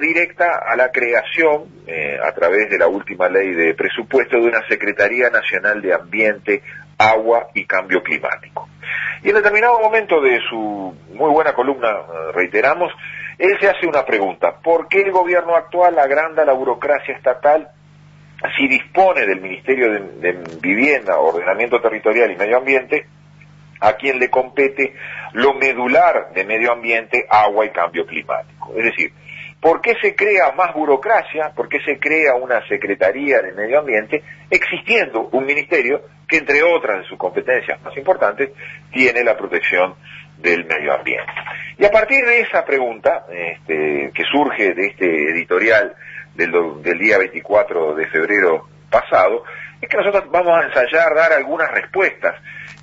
directa a la creación, eh, a través de la última ley de presupuesto, de una Secretaría Nacional de Ambiente, Agua y Cambio Climático. Y en determinado momento de su muy buena columna, eh, reiteramos, él se hace una pregunta, ¿por qué el gobierno actual agranda la burocracia estatal si dispone del Ministerio de, de Vivienda, Ordenamiento Territorial y Medio Ambiente, a quien le compete lo medular de medio ambiente, agua y cambio climático? Es decir, ¿Por qué se crea más burocracia? ¿Por qué se crea una Secretaría de Medio Ambiente existiendo un ministerio que, entre otras de sus competencias más importantes, tiene la protección del medio ambiente? Y a partir de esa pregunta, este, que surge de este editorial del, del día 24 de febrero pasado, es que nosotros vamos a ensayar dar algunas respuestas,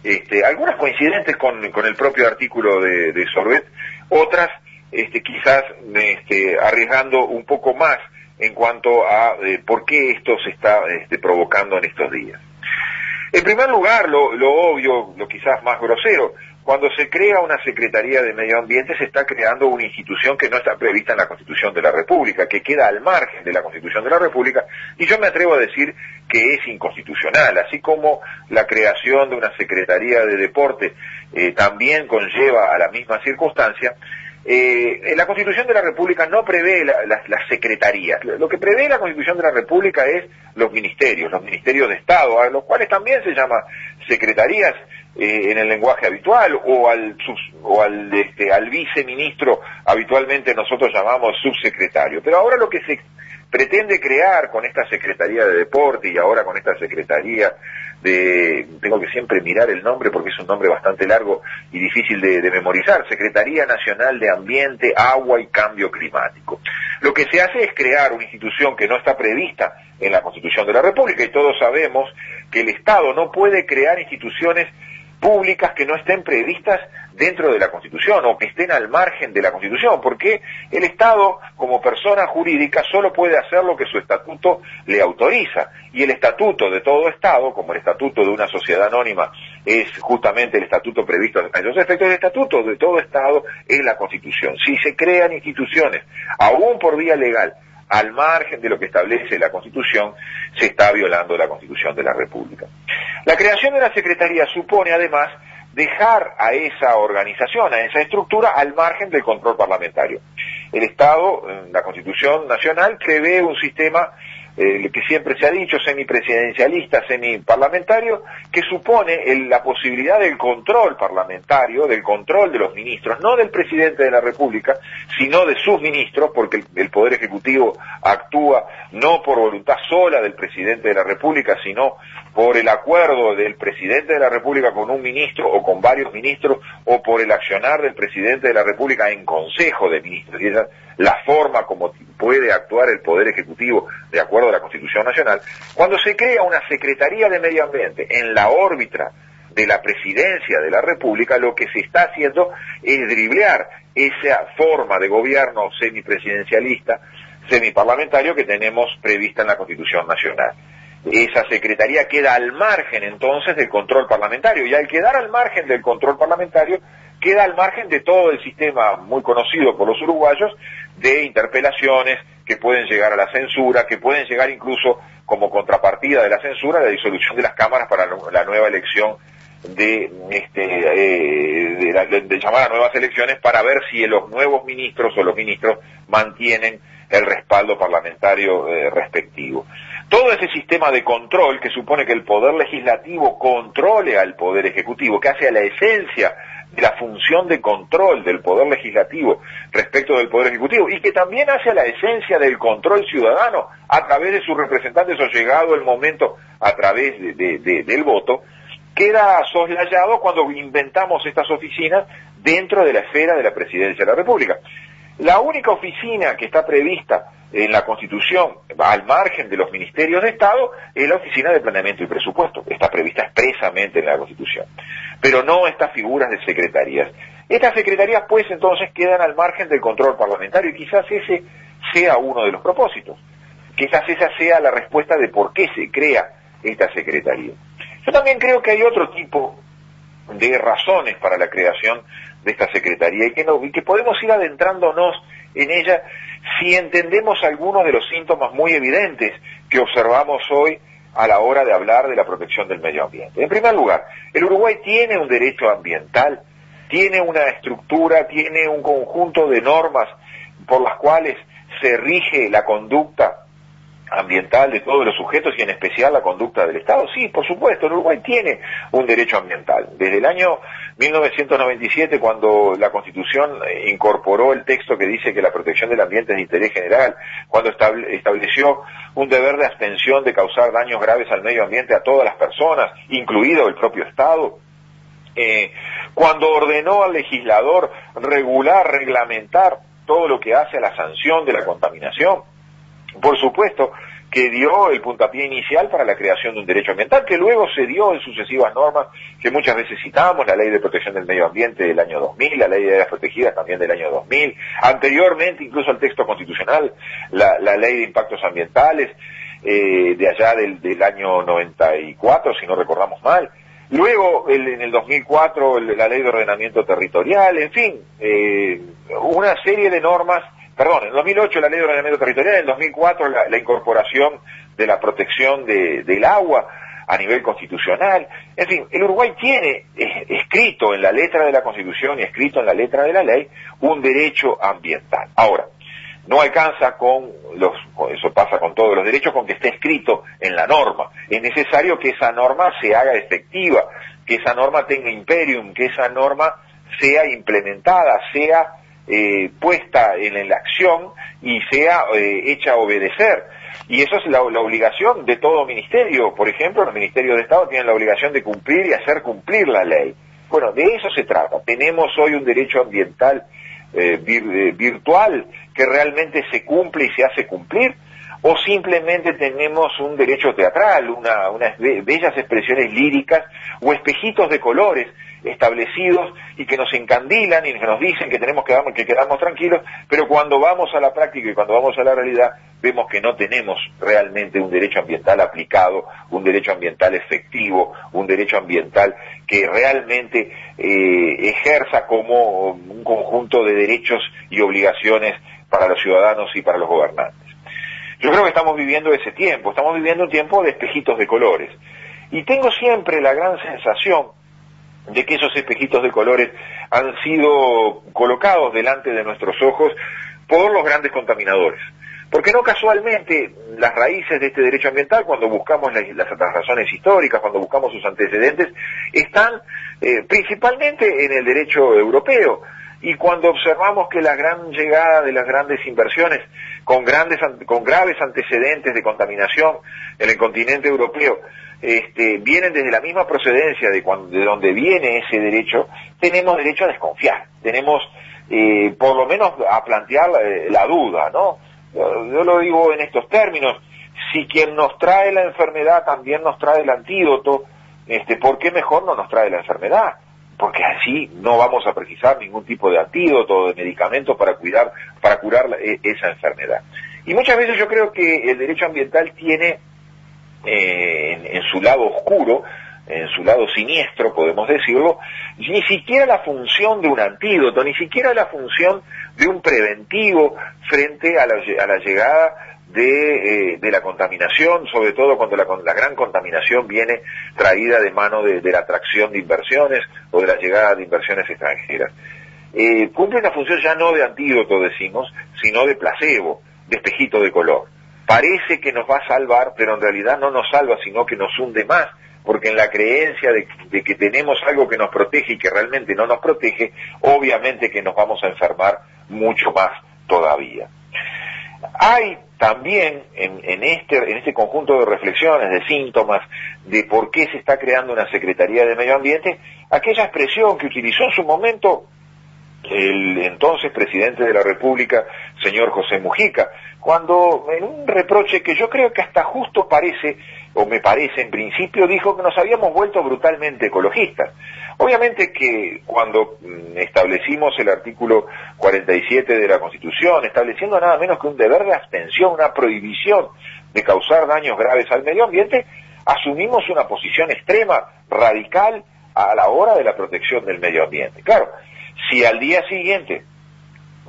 este, algunas coincidentes con, con, el propio artículo de, de Sorbet, otras este, quizás este, arriesgando un poco más en cuanto a eh, por qué esto se está este, provocando en estos días. En primer lugar, lo, obvio, lo quizás más grosero, cuando se crea una Secretaría de Medio Ambiente se está creando una institución que no está prevista en la Constitución de la República, que queda al margen de la Constitución de la República, y yo me atrevo a decir que es inconstitucional, así como la creación de una Secretaría de Deporte eh, también conlleva a la misma circunstancia, eh, la Constitución de la República no prevé las secretarías. Lo que prevé la Constitución de la República es los ministerios, los ministerios de Estado, a los cuales también se llama secretarías eh, en el lenguaje habitual, o al, o al, este, al viceministro habitualmente nosotros llamamos subsecretario. Pero ahora lo que se pretende crear con esta Secretaría de Deporte y ahora con esta Secretaría de, tengo que siempre mirar el nombre porque es un nombre bastante largo y difícil de, memorizar, Secretaría Nacional de Ambiente, Agua y Cambio Climático. Lo que se hace es crear una institución que no está prevista en la Constitución de la República y todos sabemos que el Estado no puede crear instituciones públicas que no estén previstas dentro de la Constitución o que estén al margen de la Constitución, porque el Estado, como persona jurídica, solo puede hacer lo que su estatuto le autoriza. Y el estatuto de todo Estado, como el estatuto de una sociedad anónima, es justamente el estatuto previsto a efectos. El estatuto de todo Estado es la Constitución. Si se crean instituciones, aún por vía legal, al margen de lo que establece la Constitución, se está violando la Constitución de la República. La creación de la Secretaría supone además dejar a esa organización, a esa estructura, al margen del control parlamentario. El Estado, la Constitución Nacional, prevé un sistema eh, que siempre se ha dicho, semipresidencialista, semiparlamentario, que supone la posibilidad del control parlamentario, del control de los ministros, no del presidente de la República, sino de sus ministros, porque el, el Poder Ejecutivo actúa no por voluntad sola del presidente de la República, sino por el acuerdo del presidente de la República con un ministro o con varios ministros o por el accionar del presidente de la República en consejo de ministros. Y la forma como puede actuar el Poder Ejecutivo de acuerdo a la Constitución Nacional. Cuando se crea una Secretaría de Medio Ambiente en la órbita de la presidencia de la República, lo que se está haciendo es driblear esa forma de gobierno semipresidencialista, semiparlamentario que tenemos prevista en la Constitución Nacional esa secretaría queda al margen entonces del control parlamentario y al quedar al margen del control parlamentario queda al margen de todo el sistema muy conocido por los uruguayos de interpelaciones que pueden llegar a la censura, que pueden llegar incluso como contrapartida de la censura la disolución de las cámaras para la nueva elección de, este, eh, de, llamar a nuevas elecciones para ver si los nuevos ministros o los ministros mantienen el respaldo parlamentario eh, respectivo. Todo ese sistema de control que supone que el poder legislativo controle al poder ejecutivo, que hace a la esencia de la función de control del poder legislativo respecto del poder ejecutivo y que también hace la esencia del control ciudadano a través de sus representantes o llegado el momento a través del voto, queda soslayado cuando inventamos estas oficinas dentro de la esfera de la presidencia de la República. La única oficina que está prevista en la Constitución, al margen de los ministerios de Estado, es la Oficina de Planeamiento y Presupuesto. Está prevista expresamente en la Constitución. Pero no estas figuras de secretarías. Estas secretarías, pues, entonces quedan al margen del control parlamentario y quizás ese sea uno de los propósitos. Quizás esa sea la respuesta de por qué se crea esta secretaría. Yo también creo que hay otro tipo de razones para la creación de esta Secretaría y que, no, y que podemos ir adentrándonos en ella si entendemos algunos de los síntomas muy evidentes que observamos hoy a la hora de hablar de la protección del medio ambiente. En primer lugar, el Uruguay tiene un derecho ambiental, tiene una estructura, tiene un conjunto de normas por las cuales se rige la conducta ambiental de todos los sujetos y en especial la conducta del Estado? Sí, por supuesto, el Uruguay tiene un derecho ambiental. Desde el año 1997, cuando la Constitución eh, incorporó el texto que dice que la protección del ambiente es de interés general, cuando estableció un deber de abstención de causar daños graves al medio ambiente a todas las personas, incluido el propio Estado, eh, cuando ordenó al legislador regular, reglamentar todo lo que hace a la sanción de la contaminación, por supuesto que dio el puntapié inicial para la creación de un derecho ambiental, que luego se dio en sucesivas normas que muchas veces citamos, la ley de protección del medio ambiente del año 2000, la ley de áreas protegidas también del año 2000, anteriormente incluso el texto constitucional, la, ley de impactos ambientales eh, de allá del, año 94, si no recordamos mal, Luego, en el 2004, la ley de ordenamiento territorial, en fin, eh, una serie de normas perdón, en 2008 la ley de ordenamiento territorial, en 2004 la, incorporación de la protección del agua a nivel constitucional. En fin, el Uruguay tiene escrito en la letra de la Constitución y escrito en la letra de la ley un derecho ambiental. Ahora, no alcanza con los, eso pasa con todos los derechos, con que esté escrito en la norma. Es necesario que esa norma se haga efectiva, que esa norma tenga imperium, que esa norma sea implementada, sea eh, puesta en la acción y sea eh, hecha obedecer. Y eso es la, obligación de todo ministerio. Por ejemplo, los ministerios de Estado tienen la obligación de cumplir y hacer cumplir la ley. Bueno, de eso se trata. Tenemos hoy un derecho ambiental eh, virtual que realmente se cumple y se hace cumplir o simplemente tenemos un derecho teatral, una, unas bellas expresiones líricas o espejitos de colores establecidos y que nos encandilan y que nos dicen que tenemos que, que quedarnos tranquilos, pero cuando vamos a la práctica y cuando vamos a la realidad vemos que no tenemos realmente un derecho ambiental aplicado, un derecho ambiental efectivo, un derecho ambiental que realmente eh, ejerza como un conjunto de derechos y obligaciones para los ciudadanos y para los gobernantes. Yo creo que estamos viviendo ese tiempo, estamos viviendo un tiempo de espejitos de colores. Y tengo siempre la gran sensación de que esos espejitos de colores han sido colocados delante de nuestros ojos por los grandes contaminadores. Porque no casualmente las raíces de este derecho ambiental, cuando buscamos las, razones históricas, cuando buscamos sus antecedentes, están eh, principalmente en el derecho europeo. Y cuando observamos que la gran llegada de las grandes inversiones con, grandes, con graves antecedentes de contaminación en el continente europeo, este, vienen desde la misma procedencia de, de donde viene ese derecho, tenemos derecho a desconfiar, tenemos eh, por lo menos a plantear la, duda, ¿no? Yo, lo digo en estos términos, si quien nos trae la enfermedad también nos trae el antídoto, este, ¿por qué mejor no nos trae la enfermedad? Porque así no vamos a precisar ningún tipo de antídoto o de medicamento para cuidar, para curar e, esa enfermedad. Y muchas veces yo creo que el derecho ambiental tiene eh, en, su lado oscuro, en su lado siniestro, podemos decirlo, ni siquiera la función de un antídoto, ni siquiera la función de un preventivo frente a la, a la llegada de, eh, de, la contaminación, sobre todo cuando la, la, gran contaminación viene traída de mano de, la atracción de inversiones o de la llegada de inversiones extranjeras. Eh, cumple una función ya no de antídoto, decimos, sino de placebo, de espejito de color. Parece que nos va a salvar, pero en realidad no nos salva, sino que nos hunde más, porque en la creencia de que tenemos algo que nos protege y que realmente no nos protege, obviamente que nos vamos a enfermar mucho más todavía. Hay también en, este, en este conjunto de reflexiones, de síntomas, de por qué se está creando una Secretaría de Medio Ambiente, aquella expresión que utilizó en su momento el entonces presidente de la República, señor José Mujica, cuando en un reproche que yo creo que hasta justo parece, o me parece en principio, dijo que nos habíamos vuelto brutalmente ecologistas. Obviamente que cuando mm, establecimos el artículo 47 de la Constitución, estableciendo nada menos que un deber de abstención, una prohibición de causar daños graves al medio ambiente, asumimos una posición extrema, radical, a la hora de la protección del medio ambiente. Claro, si al día siguiente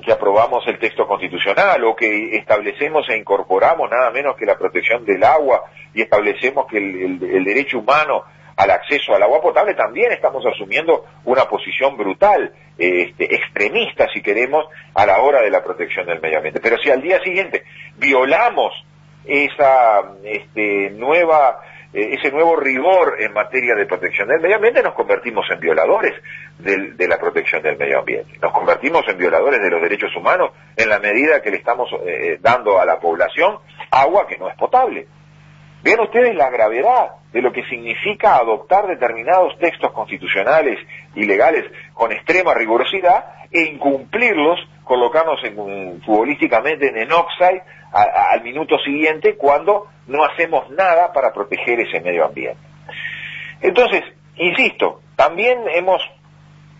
que aprobamos el texto constitucional o que establecemos e incorporamos nada menos que la protección del agua y establecemos que el, derecho humano al acceso al agua potable, también estamos asumiendo una posición brutal, este, extremista, si queremos, a la hora de la protección del medio ambiente. Pero si al día siguiente violamos esa este, nueva eh, ese nuevo rigor en materia de protección del medio ambiente, nos convertimos en violadores de la protección del medio ambiente. Nos convertimos en violadores de los derechos humanos en la medida que le estamos eh, dando a la población agua que no es potable. Vean ustedes la gravedad de lo que significa adoptar determinados textos constitucionales y legales con extrema rigurosidad e incumplirlos, colocarnos en, futbolísticamente en offside al minuto siguiente cuando no hacemos nada para proteger ese medio ambiente. Entonces, insisto, también hemos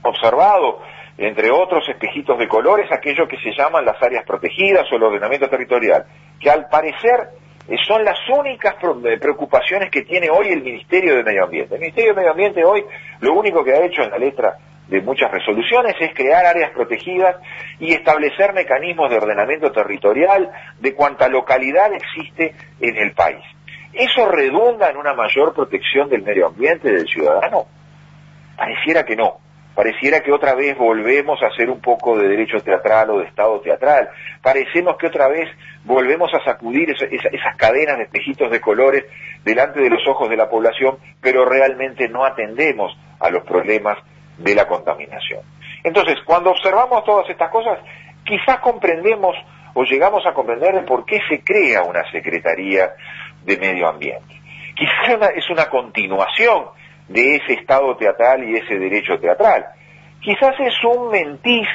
observado, entre otros espejitos de colores, aquello que se llaman las áreas protegidas o el ordenamiento territorial, que al parecer eh, son las únicas eh, preocupaciones que tiene hoy el Ministerio de Medio Ambiente. El Ministerio de Medio Ambiente hoy lo único que ha hecho en la letra de muchas resoluciones es crear áreas protegidas y establecer mecanismos de ordenamiento territorial de cuanta localidad existe en el país. ¿Eso redunda en una mayor protección del medio ambiente del ciudadano? Pareciera que no. Pareciera que otra vez volvemos a hacer un poco de derecho teatral o de estado teatral. Parecemos que otra vez volvemos a sacudir esas cadenas de espejitos de colores delante de los ojos de la población, pero realmente no atendemos a los problemas de la contaminación. Entonces, cuando observamos todas estas cosas, quizás comprendemos o llegamos a comprender por qué se crea una Secretaría de Medio Ambiente. Quizás es una continuación de ese estado teatral y ese derecho teatral. Quizás es un mentir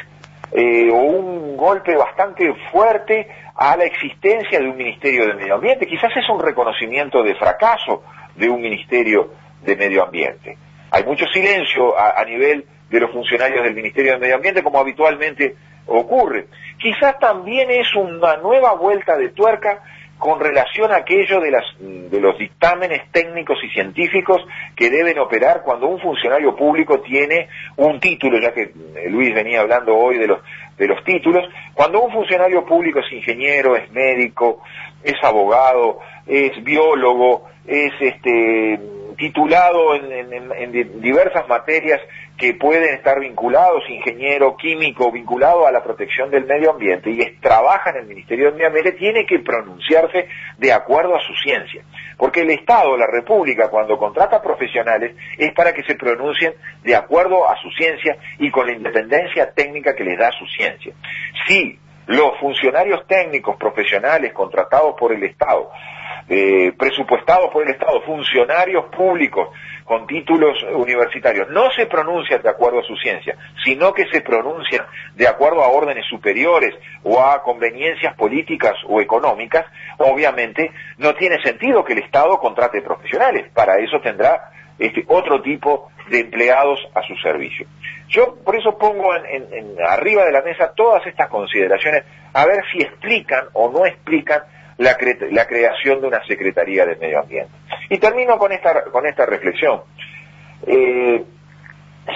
eh, o un golpe bastante fuerte a la existencia de un Ministerio de Medio Ambiente. Quizás es un reconocimiento de fracaso de un Ministerio de Medio Ambiente. Hay mucho silencio a, nivel de los funcionarios del Ministerio de Medio Ambiente, como habitualmente ocurre. Quizás también es una nueva vuelta de tuerca con relación a aquello de, las, de los dictámenes técnicos y científicos que deben operar cuando un funcionario público tiene un título, ya que eh, Luis venía hablando hoy de los, de los títulos, cuando un funcionario público es ingeniero, es médico, es abogado, es biólogo, es este titulado en, diversas materias que pueden estar vinculados, ingeniero, químico, vinculado a la protección del medio ambiente y trabaja en el Ministerio del Medio Ambiente, tiene que pronunciarse de acuerdo a su ciencia. Porque el Estado, la República, cuando contrata profesionales, es para que se pronuncien de acuerdo a su ciencia y con la independencia técnica que les da su ciencia. Si los funcionarios técnicos profesionales contratados por el Estado eh, presupuestados por el Estado, funcionarios públicos con títulos universitarios, no se pronuncian de acuerdo a su ciencia, sino que se pronuncian de acuerdo a órdenes superiores o a conveniencias políticas o económicas, obviamente no tiene sentido que el Estado contrate profesionales. Para eso tendrá este, otro tipo de empleados a su servicio. Yo por eso pongo en, arriba de la mesa todas estas consideraciones a ver si explican o no explican la, la creación de una Secretaría de Medio Ambiente. Y termino con esta, con esta reflexión. Eh,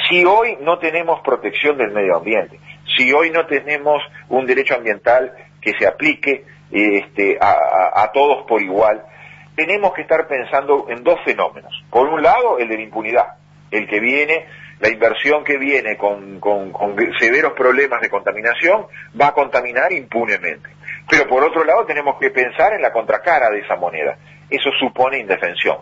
si hoy no tenemos protección del medio ambiente, si hoy no tenemos un derecho ambiental que se aplique este, a, todos por igual, tenemos que estar pensando en dos fenómenos. Por un lado, el de la impunidad, el que viene, la inversión que viene con severos problemas de contaminación, va a contaminar impunemente. Pero por otro lado tenemos que pensar en la contracara de esa moneda. Eso supone indefensión.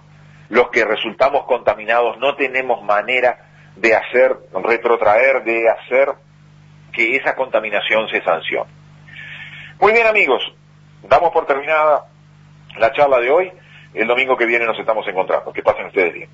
Los que resultamos contaminados no tenemos manera de hacer, retrotraer, de hacer que esa contaminación se sancione. Muy bien amigos, damos por terminada la charla de hoy. El domingo que viene nos estamos encontrando. Que pasen ustedes bien.